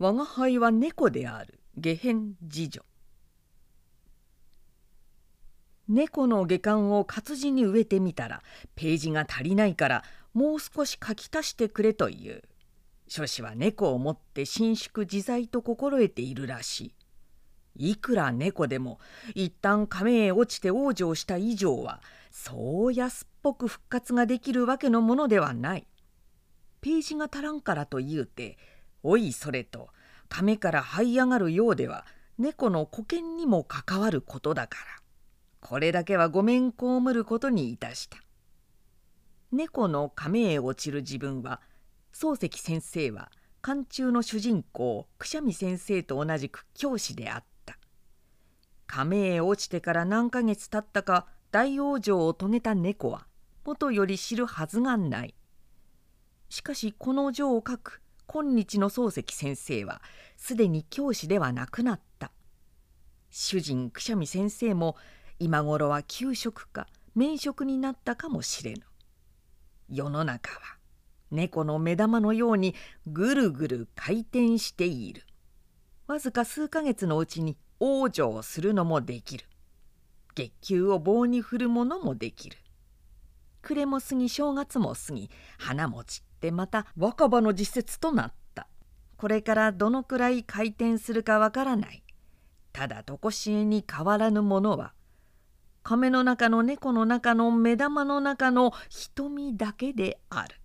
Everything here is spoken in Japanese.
我が輩は猫である。下辺次女。猫の下巻を活字に植えてみたらページが足りないからもう少し書き足してくれという。諸子は猫を持って伸縮自在と心得ているらしい。いくら猫でも一旦亀へ落ちて往生した以上はそう安っぽく復活ができるわけのものではない。ページが足らんからというておいそれと亀から這い上がるようでは猫の保険にも関わることだからこれだけはごめん被ることにいたした。猫の亀へ落ちる自分は漱石先生は漢中の主人公くしゃみ先生と同じく教師であった。亀へ落ちてから何ヶ月経ったか大往生を遂げた猫は元より知るはずがない。しかしこの序を書く今日の漱石先生はすでに教師ではなくなった。主人くしゃみ先生も今頃は給食か免職になったかもしれぬ世の中は猫の目玉のようにぐるぐる回転しているわずか数ヶ月のうちに往生するのもできる月給を棒に振るものもできる暮れも過ぎ正月も過ぎ花も散ってまた若葉の実説となった。これからどのくらい回転するかわからない。ただとこしえに変わらぬものは亀の中の猫の中の目玉の中の瞳だけである。